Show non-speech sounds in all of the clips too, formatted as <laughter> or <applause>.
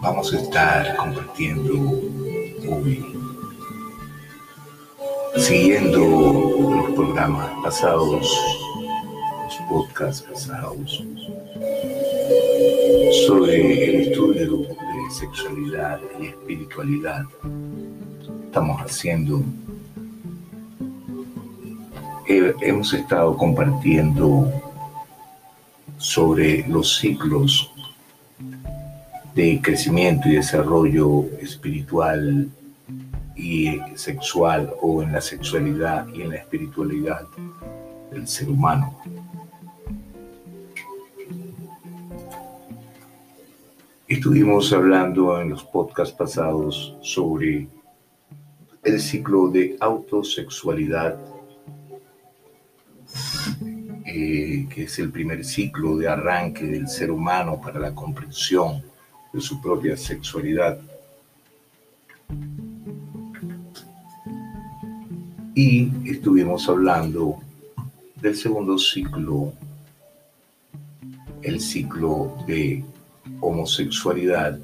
vamos a estar compartiendo hoy, siguiendo los programas pasados, los podcasts pasados, sobre el estudio de sexualidad y espiritualidad. Estamos haciendo, hemos estado compartiendo sobre los ciclos de crecimiento y desarrollo espiritual y sexual o en la sexualidad y en la espiritualidad del ser humano. Estuvimos hablando en los podcasts pasados sobre el ciclo de autosexualidad, eh, que es el primer ciclo de arranque del ser humano para la comprensión de su propia sexualidad. Y estuvimos hablando del segundo ciclo, el ciclo de homosexualidad,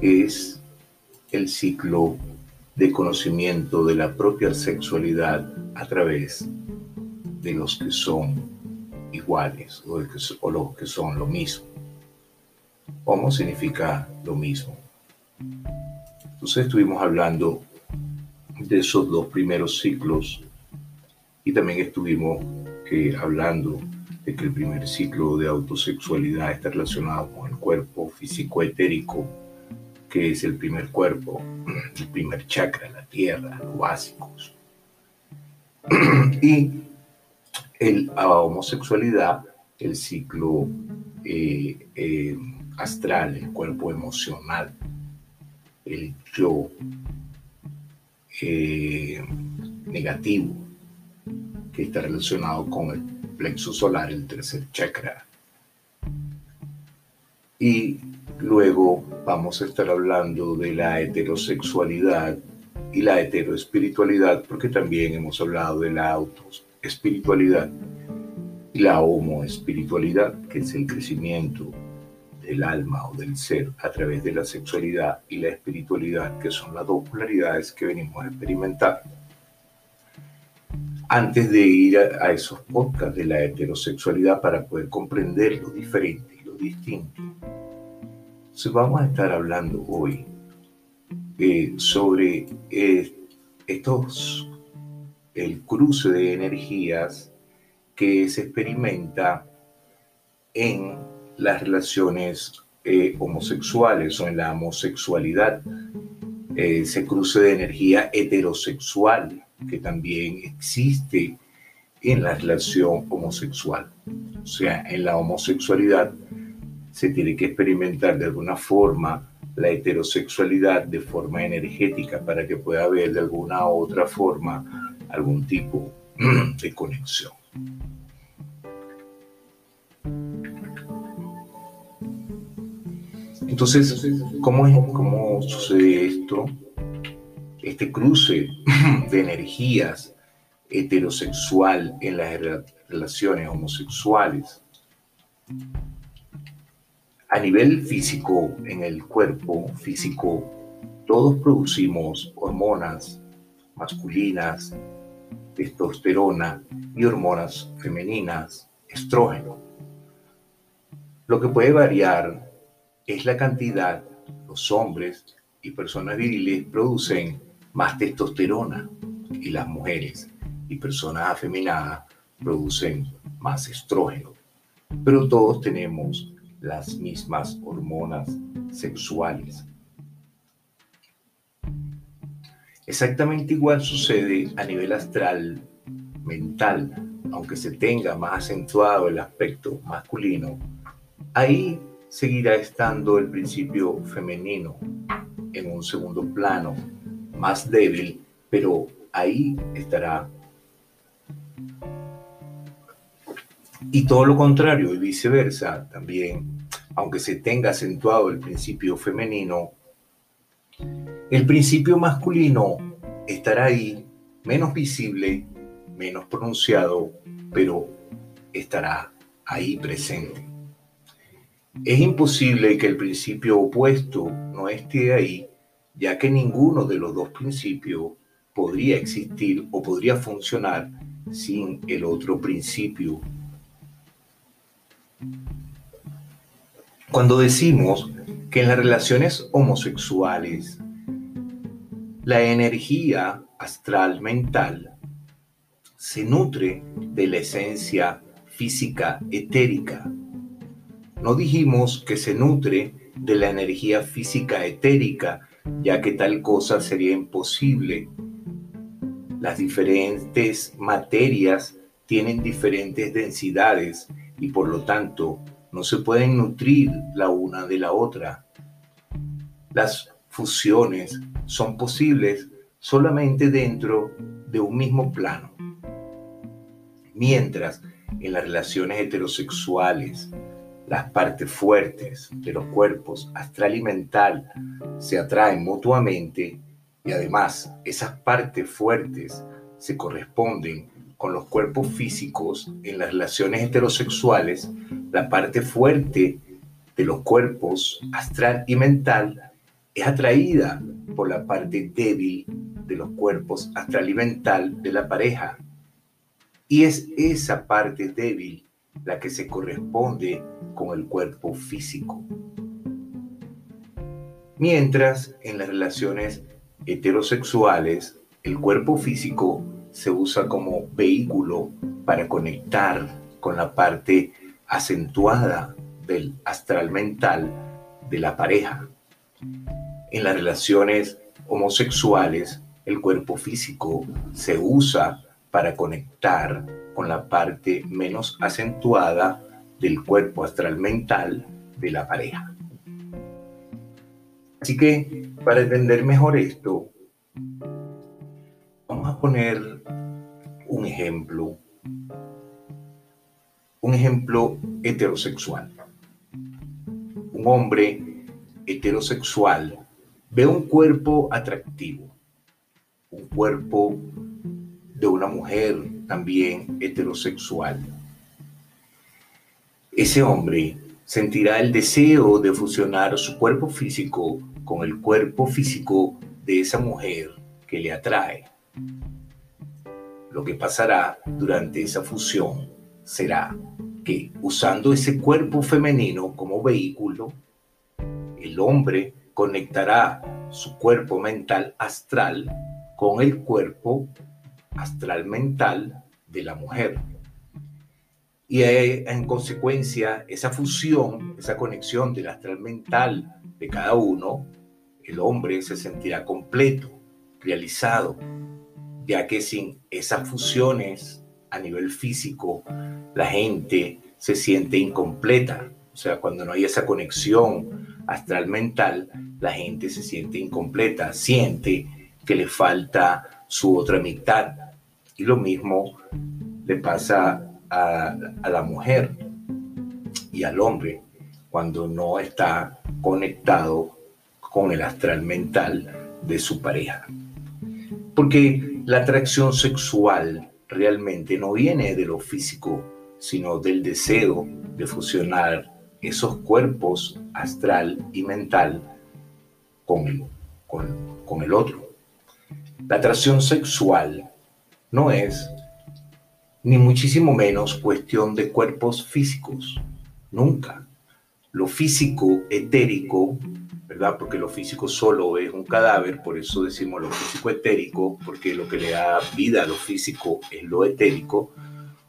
que es el ciclo de conocimiento de la propia sexualidad a través de los que son iguales o, o los que son lo mismo. Homo significa lo mismo. Entonces estuvimos hablando de esos dos primeros ciclos y también estuvimos hablando de que el primer ciclo de autosexualidad está relacionado con el cuerpo físico etérico, que es el primer cuerpo, el primer chakra, la tierra, los básicos. y el, la homosexualidad, el ciclo eh, eh, astral, el cuerpo emocional, el yo eh, negativo, que está relacionado con el plexo solar, el tercer chakra. Y luego vamos a estar hablando de la heterosexualidad y la heteroespiritualidad, porque también hemos hablado de la autoespiritualidad y la homoespiritualidad, que es el crecimiento del alma o del ser a través de la sexualidad y la espiritualidad, que son las dos polaridades que venimos a experimentar. Antes de ir a, esos podcasts de la heterosexualidad para poder comprender lo diferente y lo distinto, vamos a estar hablando hoy eh, sobre eh, estos, el cruce de energías que se experimenta en las relaciones eh, homosexuales o en la homosexualidad, ese cruce de energía heterosexual que también existe en la relación homosexual. O sea, en la homosexualidad se tiene que experimentar de alguna forma la heterosexualidad de forma energética para que pueda haber de alguna u otra forma algún tipo <clears throat> de conexión. Entonces, ¿cómo, es, ¿cómo sucede esto? Este cruce de <laughs> energías heterosexual en las relaciones homosexuales. A nivel físico, en el cuerpo físico, todos producimos hormonas masculinas, testosterona y hormonas femeninas, estrógeno. Lo que puede variar es la cantidad, los hombres y personas viriles producen más testosterona y las mujeres y personas afeminadas producen más estrógeno. Pero todos tenemos las mismas hormonas sexuales. Exactamente igual sucede a nivel astral mental, aunque se tenga más acentuado el aspecto masculino. Ahí seguirá estando el principio femenino en un segundo plano, más débil, pero ahí estará. Y todo lo contrario y viceversa también, aunque se tenga acentuado el principio femenino, el principio masculino estará ahí, menos visible, menos pronunciado, pero estará ahí presente. Es imposible que el principio opuesto no esté ahí, ya que ninguno de los dos principios podría existir o podría funcionar sin el otro principio. Cuando decimos que en las relaciones homosexuales la energía astral mental se nutre de la esencia física etérica. No dijimos que se nutre de la energía física etérica, ya que tal cosa sería imposible. Las diferentes materias tienen diferentes densidades y por lo tanto no se pueden nutrir la una de la otra. Las fusiones son posibles solamente dentro de un mismo plano. Mientras en las relaciones heterosexuales, las partes fuertes de los cuerpos astral y mental se atraen mutuamente y además esas partes fuertes se corresponden con los cuerpos físicos en las relaciones heterosexuales, la parte fuerte de los cuerpos astral y mental es atraída por la parte débil de los cuerpos astral y mental de la pareja. Y es esa parte débil la que se corresponde con el cuerpo físico. Mientras en las relaciones heterosexuales el cuerpo físico se usa como vehículo para conectar con la parte acentuada del astral mental de la pareja. En las relaciones homosexuales, el cuerpo físico se usa para conectar con la parte menos acentuada del cuerpo astral mental de la pareja. Así que, para entender mejor esto, vamos a poner un ejemplo, un ejemplo heterosexual. Un hombre heterosexual ve un cuerpo atractivo, un cuerpo de una mujer también heterosexual. Ese hombre sentirá el deseo de fusionar su cuerpo físico con el cuerpo físico de esa mujer que le atrae. Lo que pasará durante esa fusión será que usando ese cuerpo femenino como vehículo, el hombre conectará su cuerpo mental astral con el cuerpo astral mental de la mujer. Y eh, en consecuencia, esa fusión, esa conexión del astral mental de cada uno, el hombre se sentirá completo, realizado, ya que sin esas fusiones a nivel físico, la gente se siente incompleta. O sea, cuando no hay esa conexión astral mental, la gente se siente incompleta, siente que le falta su otra mitad. Y lo mismo le pasa a, la mujer y al hombre cuando no está conectado con el astral mental de su pareja. Porque la atracción sexual realmente no viene de lo físico, sino del deseo de fusionar esos cuerpos astral y mental con el, con, el otro. La atracción sexual no es ni muchísimo menos cuestión de cuerpos físicos, nunca. Lo físico etérico, ¿verdad? Porque lo físico solo es un cadáver, por eso decimos lo físico etérico, porque lo que le da vida a lo físico es lo etérico,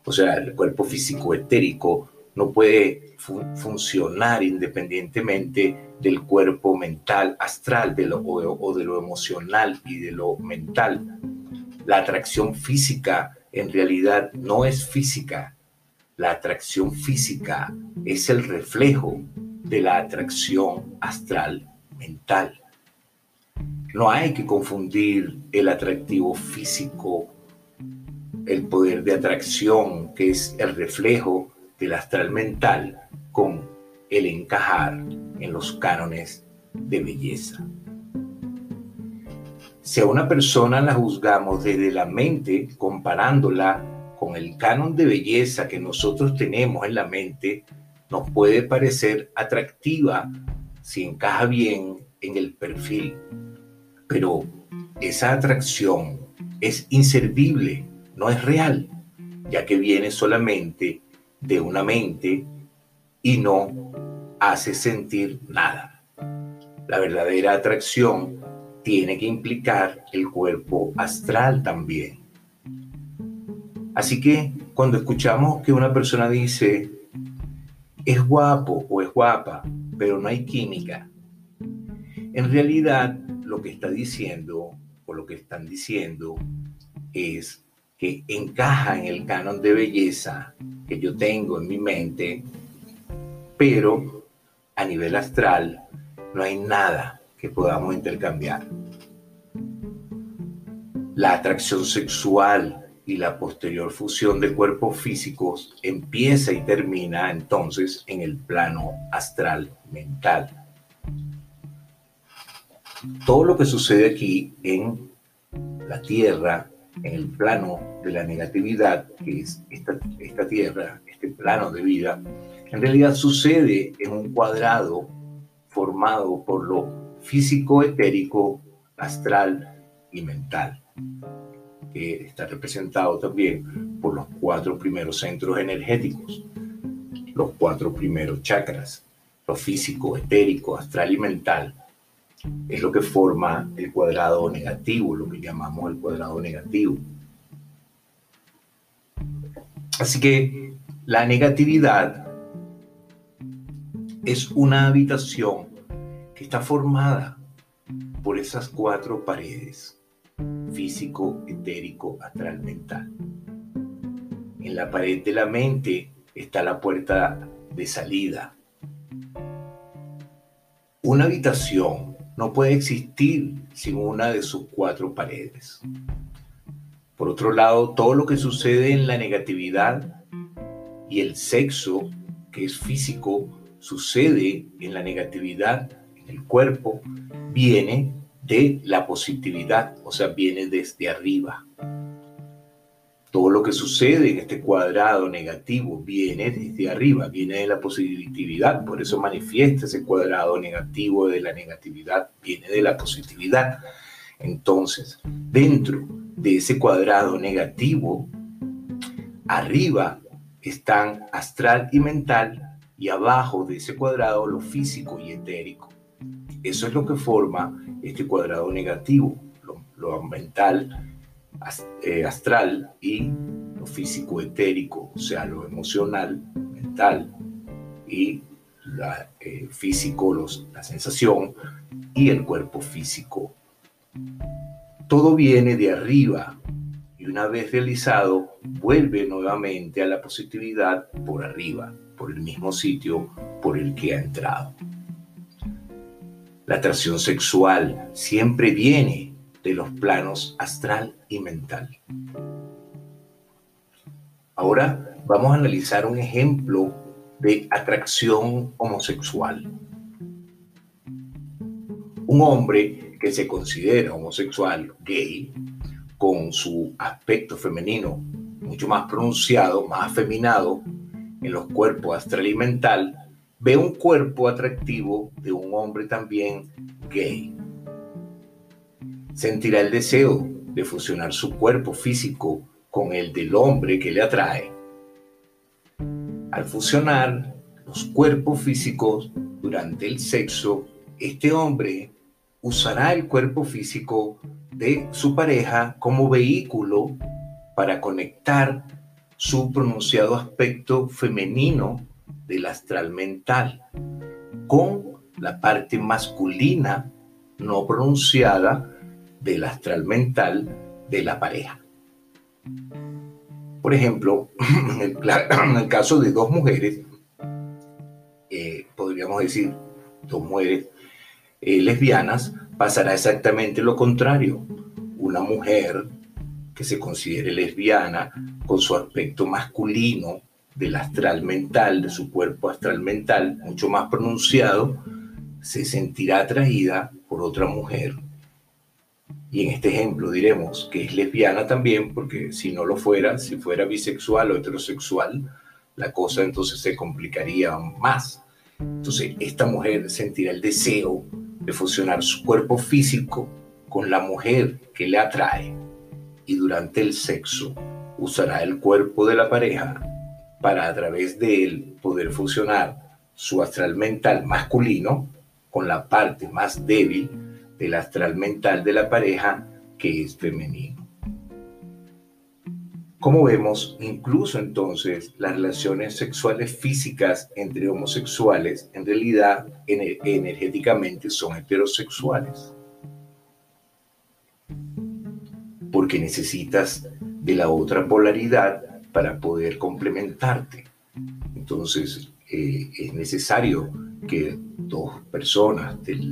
o sea, el cuerpo físico etérico no puede funcionar independientemente del cuerpo mental, astral, de lo, o, de lo emocional y de lo mental. La atracción física en realidad no es física. La atracción física es el reflejo de la atracción astral mental. No hay que confundir el atractivo físico, el poder de atracción, que es el reflejo del astral mental con el encajar en los cánones de belleza. Si a una persona la juzgamos desde la mente, comparándola con el canon de belleza que nosotros tenemos en la mente, nos puede parecer atractiva si encaja bien en el perfil, pero esa atracción es inservible, no es real, ya que viene solamente de una mente y no hace sentir nada. La verdadera atracción tiene que implicar el cuerpo astral también. Así que cuando escuchamos que una persona dice, es guapo o es guapa, pero no hay química, en realidad lo que está diciendo o lo que están diciendo es que encaja en el canon de belleza que yo tengo en mi mente, pero a nivel astral no hay nada que podamos intercambiar. La atracción sexual y la posterior fusión de cuerpos físicos empieza y termina entonces en el plano astral mental. Todo lo que sucede aquí en la Tierra, en el plano de la negatividad, que es esta, Tierra, este plano de vida, en realidad sucede en un cuadrado formado por lo físico, etérico, astral y mental que está representado también por los cuatro primeros centros energéticos, los cuatro primeros chakras, lo físico, etérico, astral y mental, es lo que forma el cuadrado negativo, lo que llamamos el cuadrado negativo. Así que la negatividad es una habitación que está formada por esas cuatro paredes físico, etérico, astral, mental. En la pared de la mente está la puerta de salida. Una habitación no puede existir sin una de sus cuatro paredes. Por otro lado, todo lo que sucede en la negatividad y el sexo, que es físico, sucede en la negatividad, en el cuerpo, viene de la positividad, o sea, viene desde arriba. Todo lo que sucede en este cuadrado negativo viene desde arriba, viene de la positividad, por eso manifiesta ese cuadrado negativo de la negatividad, viene de la positividad. Entonces, dentro de ese cuadrado negativo, arriba están astral y mental y abajo de ese cuadrado lo físico y etérico. Eso es lo que forma este cuadrado negativo, lo, mental, eh, astral y lo físico etérico, o sea, lo emocional, mental y eh, físico, los, la sensación y el cuerpo físico. Todo viene de arriba y una vez realizado vuelve nuevamente a la positividad por arriba, por el mismo sitio por el que ha entrado. La atracción sexual siempre viene de los planos astral y mental. Ahora vamos a analizar un ejemplo de atracción homosexual. Un hombre que se considera homosexual, gay, con su aspecto femenino mucho más pronunciado, más afeminado en los cuerpos astral y mental, ve un cuerpo atractivo de un hombre también gay. Sentirá el deseo de fusionar su cuerpo físico con el del hombre que le atrae. Al fusionar los cuerpos físicos durante el sexo, este hombre usará el cuerpo físico de su pareja como vehículo para conectar su pronunciado aspecto femenino del astral mental con la parte masculina no pronunciada del astral mental de la pareja. Por ejemplo, <clears throat> <clears throat> en el, caso de dos mujeres, eh, podríamos decir dos mujeres eh, lesbianas, pasará exactamente lo contrario. Una mujer que se considere lesbiana con su aspecto masculino del astral mental, de su cuerpo astral mental, mucho más pronunciado, se sentirá atraída por otra mujer. Y en este ejemplo diremos que es lesbiana también, porque si no lo fuera, si fuera bisexual o heterosexual, la cosa entonces se complicaría más. Entonces, esta mujer sentirá el deseo de fusionar su cuerpo físico con la mujer que le atrae y durante el sexo usará el cuerpo de la pareja para a través de él poder fusionar su astral mental masculino con la parte más débil del astral mental de la pareja que es femenino. Como vemos, incluso entonces las relaciones sexuales físicas entre homosexuales en realidad energéticamente son heterosexuales. Porque necesitas de la otra polaridad para poder complementarte. Entonces eh, es necesario que dos personas del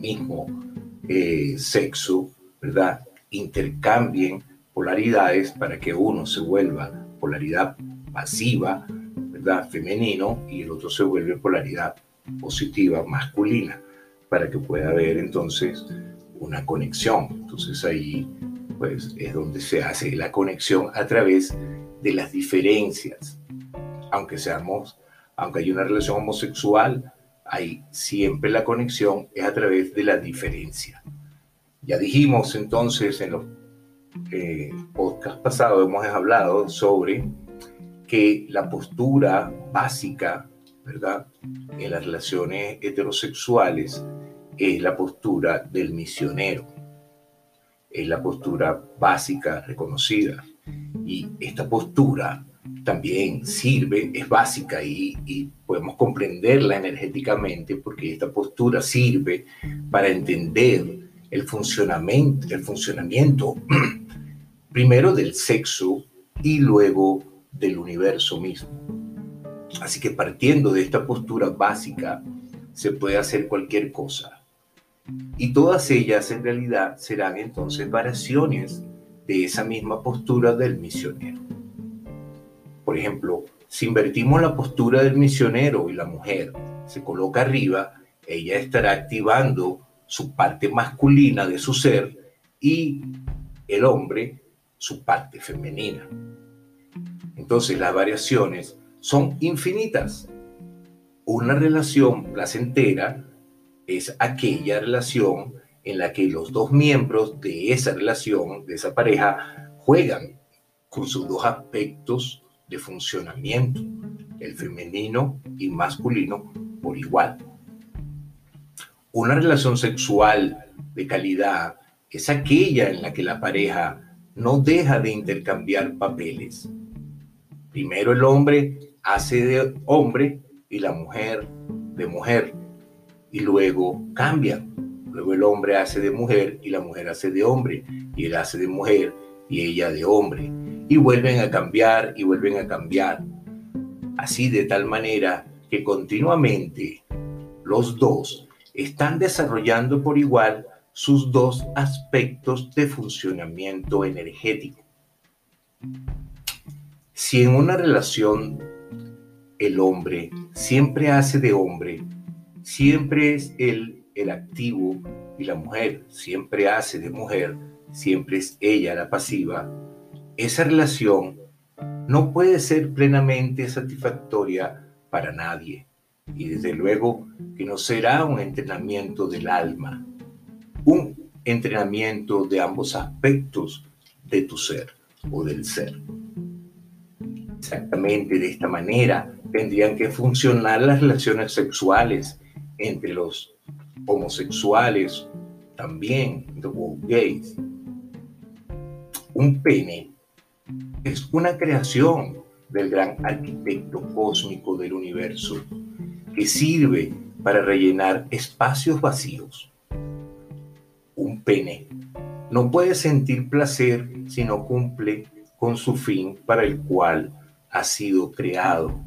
mismo eh, sexo, ¿verdad? Intercambien polaridades para que uno se vuelva polaridad pasiva, ¿verdad? Femenino, y el otro se vuelve polaridad positiva, masculina, para que pueda haber entonces una conexión. Entonces ahí pues es donde se hace la conexión a través de las diferencias. Aunque seamos, aunque hay una relación homosexual, hay siempre la conexión es a través de la diferencia. Ya dijimos entonces en los eh, podcast pasado hemos hablado sobre que la postura básica, ¿verdad? En las relaciones heterosexuales es la postura del misionero. Es la postura básica reconocida. Y esta postura también sirve, es básica y, podemos comprenderla energéticamente porque esta postura sirve para entender el funcionamiento, el funcionamiento <clears throat> primero del sexo y luego del universo mismo. Así que partiendo de esta postura básica, se puede hacer cualquier cosa. Y todas ellas en realidad serán entonces variaciones de esa misma postura del misionero. Por ejemplo, si invertimos la postura del misionero y la mujer se coloca arriba, ella estará activando su parte masculina de su ser y el hombre su parte femenina. Entonces las variaciones son infinitas. Una relación placentera es aquella relación en la que los dos miembros de esa relación, de esa pareja, juegan con sus dos aspectos de funcionamiento, el femenino y masculino por igual. Una relación sexual de calidad es aquella en la que la pareja no deja de intercambiar papeles. Primero el hombre hace de hombre y la mujer de mujer. Y luego cambia. Luego el hombre hace de mujer y la mujer hace de hombre. Y él hace de mujer y ella de hombre. Y vuelven a cambiar y vuelven a cambiar. Así de tal manera que continuamente los dos están desarrollando por igual sus dos aspectos de funcionamiento energético. Si en una relación el hombre siempre hace de hombre, siempre es él el activo y la mujer siempre hace de mujer, siempre es ella la pasiva, esa relación no puede ser plenamente satisfactoria para nadie y desde luego que no será un entrenamiento del alma, un entrenamiento de ambos aspectos de tu ser o del ser. Exactamente de esta manera tendrían que funcionar las relaciones sexuales entre los homosexuales, también los gays. Un pene es una creación del gran arquitecto cósmico del universo que sirve para rellenar espacios vacíos un pene. No puede sentir placer si no cumple con su fin para el cual ha sido creado.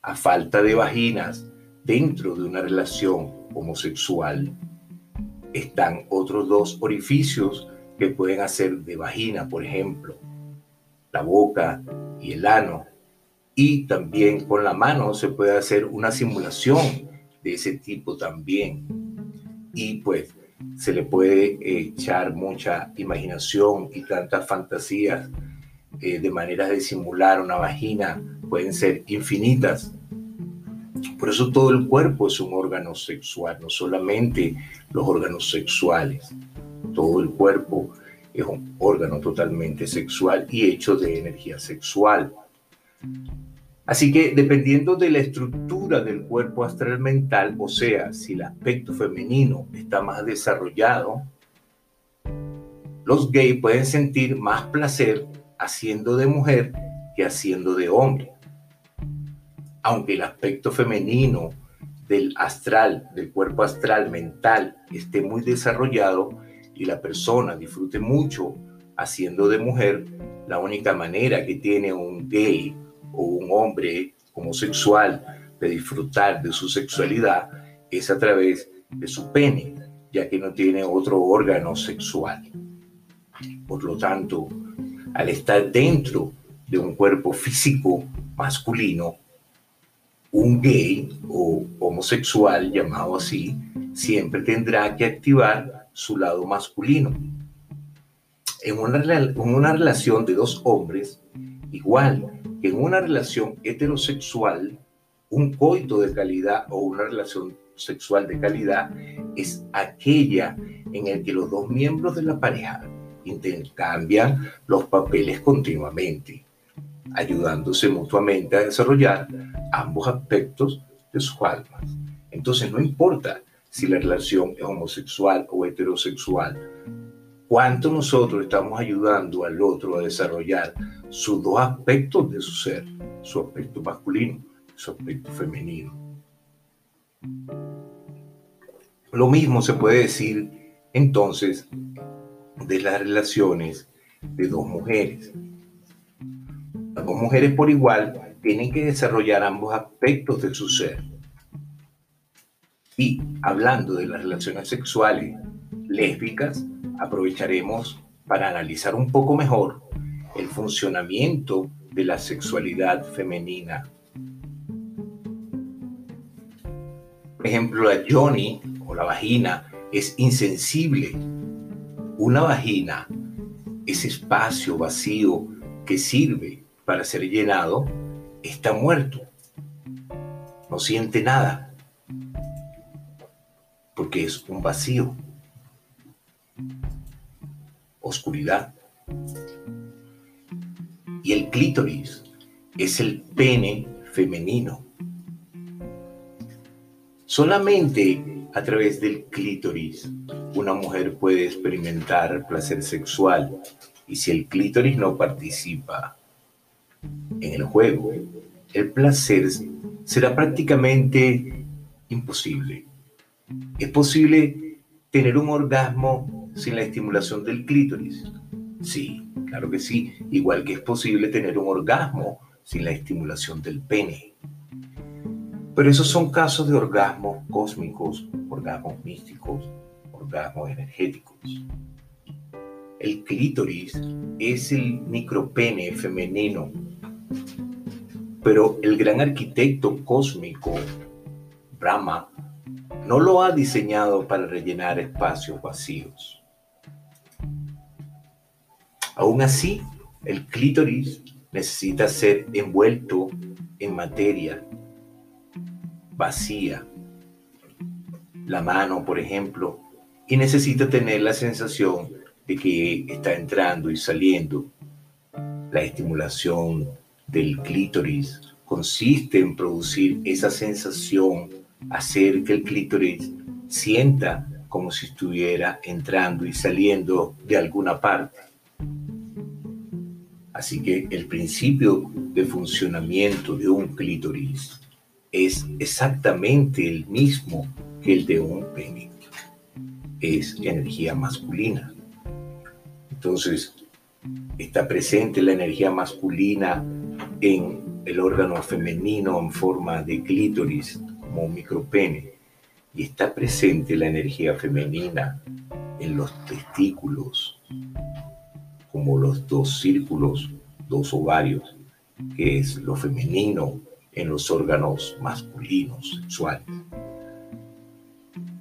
A falta de vaginas dentro de una relación homosexual, están otros dos orificios que pueden hacer de vagina, por ejemplo, la boca y el ano. Y también con la mano se puede hacer una simulación de ese tipo también. Y pues se le puede echar mucha imaginación y tantas fantasías eh, de maneras de simular una vagina pueden ser infinitas. Por eso todo el cuerpo es un órgano sexual, no solamente los órganos sexuales. Todo el cuerpo es un órgano totalmente sexual y hecho de energía sexual. Así que dependiendo de la estructura del cuerpo astral mental, o sea, si el aspecto femenino está más desarrollado, los gays pueden sentir más placer haciendo de mujer que haciendo de hombre. Aunque el aspecto femenino del astral, del cuerpo astral mental, esté muy desarrollado y la persona disfrute mucho haciendo de mujer, la única manera que tiene un gay o un hombre homosexual de disfrutar de su sexualidad es a través de su pene, ya que no tiene otro órgano sexual. Por lo tanto, al estar dentro de un cuerpo físico masculino, un gay o homosexual llamado así siempre tendrá que activar su lado masculino. En una, en una relación de dos hombres, igual en una relación heterosexual, un coito de calidad o una relación sexual de calidad es aquella en el que los dos miembros de la pareja intercambian los papeles continuamente, ayudándose mutuamente a desarrollar ambos aspectos de sus almas. Entonces no importa si la relación es homosexual o heterosexual, cuánto nosotros estamos ayudando al otro a desarrollar sus dos aspectos de su ser, su aspecto masculino y su aspecto femenino. Lo mismo se puede decir entonces de las relaciones de dos mujeres. Las dos mujeres por igual tienen que desarrollar ambos aspectos de su ser. Y hablando de las relaciones sexuales lésbicas, aprovecharemos para analizar un poco mejor el funcionamiento de la sexualidad femenina. Por ejemplo, la Johnny o la vagina es insensible. Una vagina, ese espacio vacío que sirve para ser llenado, está muerto. No siente nada. Porque es un vacío. Oscuridad y el clítoris es el pene femenino. Solamente a través del clítoris una mujer puede experimentar placer sexual y si el clítoris no participa en el juego, el placer será prácticamente imposible. Es posible tener un orgasmo sin la estimulación del clítoris. Sí, Claro que sí, igual que es posible tener un orgasmo sin la estimulación del pene. Pero esos son casos de orgasmos cósmicos, orgasmos místicos, orgasmos energéticos. El clítoris es el micropene femenino, pero el gran arquitecto cósmico, Brahma, no lo ha diseñado para rellenar espacios vacíos. Aún así, el clítoris necesita ser envuelto en materia vacía. La mano, por ejemplo, y necesita tener la sensación de que está entrando y saliendo. La estimulación del clítoris consiste en producir esa sensación, hacer que el clítoris sienta como si estuviera entrando y saliendo de alguna parte. Así que el principio de funcionamiento de un clítoris es exactamente el mismo que el de un pene. Es energía masculina. Entonces, está presente la energía masculina en el órgano femenino en forma de clítoris, como un micropene, y está presente la energía femenina en los testículos, como los dos círculos, dos ovarios, que es lo femenino en los órganos masculinos sexuales.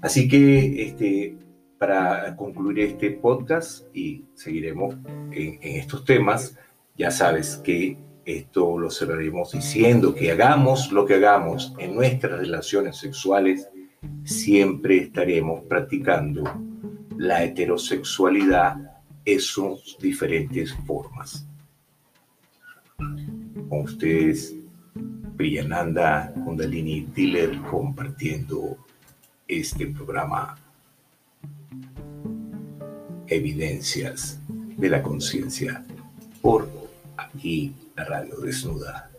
Así que este, para concluir este podcast y seguiremos en, en estos temas, ya sabes que esto lo cerraremos diciendo que hagamos lo que hagamos en nuestras relaciones sexuales, siempre estaremos practicando la heterosexualidad en sus diferentes formas. Con ustedes, Priyananda Kundalini Tiller compartiendo este programa Evidencias de la Conciencia por aquí la Radio Desnuda.